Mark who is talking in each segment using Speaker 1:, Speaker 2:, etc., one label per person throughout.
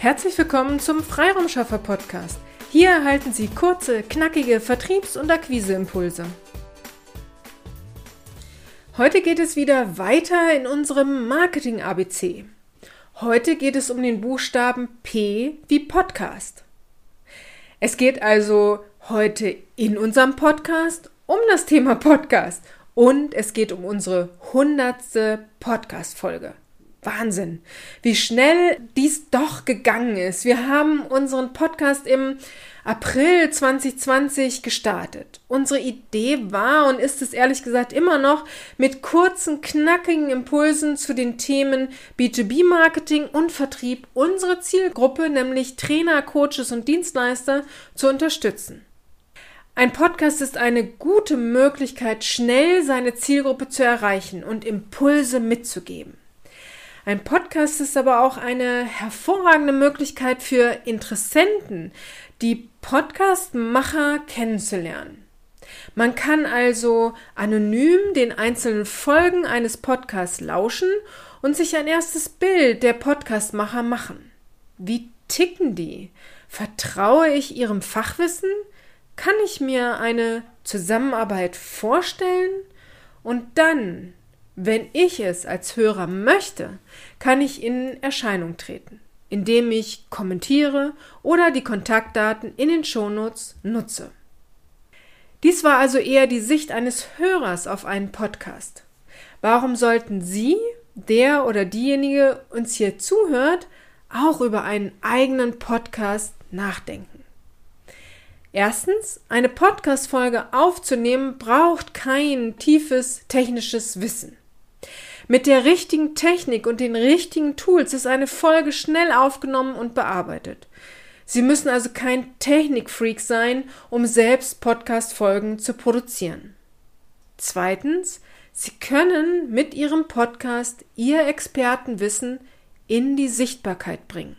Speaker 1: Herzlich willkommen zum Freiraumschaffer Podcast. Hier erhalten Sie kurze, knackige Vertriebs- und Akquiseimpulse. Heute geht es wieder weiter in unserem Marketing ABC. Heute geht es um den Buchstaben P wie Podcast. Es geht also heute in unserem Podcast um das Thema Podcast und es geht um unsere hundertste Podcast-Folge. Wahnsinn, wie schnell dies doch gegangen ist. Wir haben unseren Podcast im April 2020 gestartet. Unsere Idee war und ist es ehrlich gesagt immer noch, mit kurzen, knackigen Impulsen zu den Themen B2B-Marketing und Vertrieb unsere Zielgruppe, nämlich Trainer, Coaches und Dienstleister, zu unterstützen. Ein Podcast ist eine gute Möglichkeit, schnell seine Zielgruppe zu erreichen und Impulse mitzugeben. Ein Podcast ist aber auch eine hervorragende Möglichkeit für Interessenten, die Podcastmacher kennenzulernen. Man kann also anonym den einzelnen Folgen eines Podcasts lauschen und sich ein erstes Bild der Podcastmacher machen. Wie ticken die? Vertraue ich ihrem Fachwissen? Kann ich mir eine Zusammenarbeit vorstellen? Und dann wenn ich es als Hörer möchte, kann ich in Erscheinung treten, indem ich kommentiere oder die Kontaktdaten in den Shownotes nutze. Dies war also eher die Sicht eines Hörers auf einen Podcast. Warum sollten Sie, der oder diejenige uns hier zuhört, auch über einen eigenen Podcast nachdenken? Erstens, eine Podcast-Folge aufzunehmen braucht kein tiefes technisches Wissen. Mit der richtigen Technik und den richtigen Tools ist eine Folge schnell aufgenommen und bearbeitet. Sie müssen also kein Technikfreak sein, um selbst Podcast-Folgen zu produzieren. Zweitens, Sie können mit Ihrem Podcast Ihr Expertenwissen in die Sichtbarkeit bringen.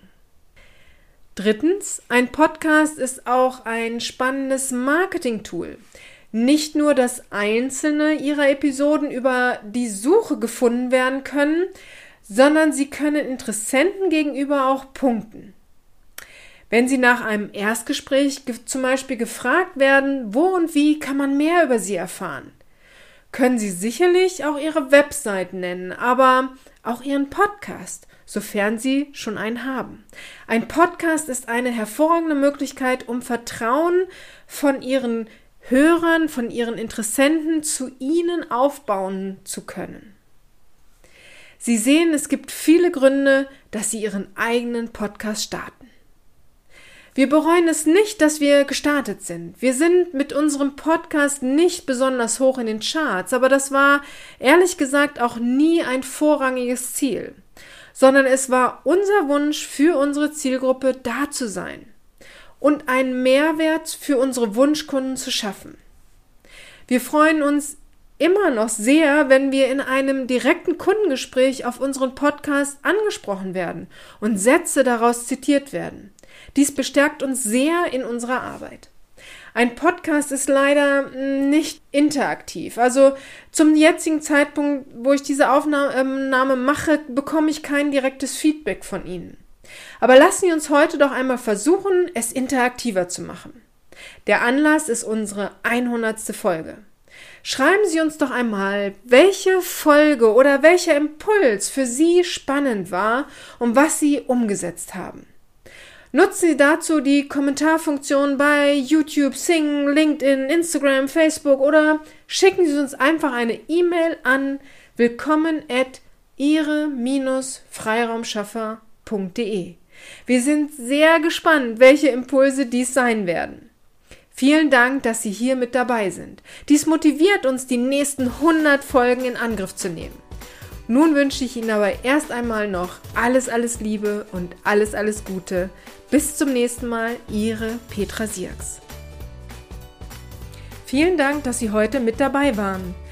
Speaker 1: Drittens, ein Podcast ist auch ein spannendes Marketing-Tool. Nicht nur, dass einzelne ihrer Episoden über die Suche gefunden werden können, sondern sie können Interessenten gegenüber auch punkten. Wenn Sie nach einem Erstgespräch zum Beispiel gefragt werden, wo und wie kann man mehr über Sie erfahren, können Sie sicherlich auch Ihre Website nennen, aber auch Ihren Podcast sofern Sie schon einen haben. Ein Podcast ist eine hervorragende Möglichkeit, um Vertrauen von Ihren Hörern, von Ihren Interessenten zu Ihnen aufbauen zu können. Sie sehen, es gibt viele Gründe, dass Sie Ihren eigenen Podcast starten. Wir bereuen es nicht, dass wir gestartet sind. Wir sind mit unserem Podcast nicht besonders hoch in den Charts, aber das war ehrlich gesagt auch nie ein vorrangiges Ziel sondern es war unser Wunsch für unsere Zielgruppe da zu sein und einen Mehrwert für unsere Wunschkunden zu schaffen. Wir freuen uns immer noch sehr, wenn wir in einem direkten Kundengespräch auf unseren Podcast angesprochen werden und Sätze daraus zitiert werden. Dies bestärkt uns sehr in unserer Arbeit. Ein Podcast ist leider nicht interaktiv. Also zum jetzigen Zeitpunkt, wo ich diese Aufnahme mache, bekomme ich kein direktes Feedback von Ihnen. Aber lassen Sie uns heute doch einmal versuchen, es interaktiver zu machen. Der Anlass ist unsere 100. Folge. Schreiben Sie uns doch einmal, welche Folge oder welcher Impuls für Sie spannend war und was Sie umgesetzt haben. Nutzen Sie dazu die Kommentarfunktion bei YouTube, Sing, LinkedIn, Instagram, Facebook oder schicken Sie uns einfach eine E-Mail an willkommen at ihre-freiraumschaffer.de. Wir sind sehr gespannt, welche Impulse dies sein werden. Vielen Dank, dass Sie hier mit dabei sind. Dies motiviert uns, die nächsten 100 Folgen in Angriff zu nehmen. Nun wünsche ich Ihnen aber erst einmal noch alles, alles Liebe und alles, alles Gute. Bis zum nächsten Mal, Ihre Petra Sierks. Vielen Dank, dass Sie heute mit dabei waren.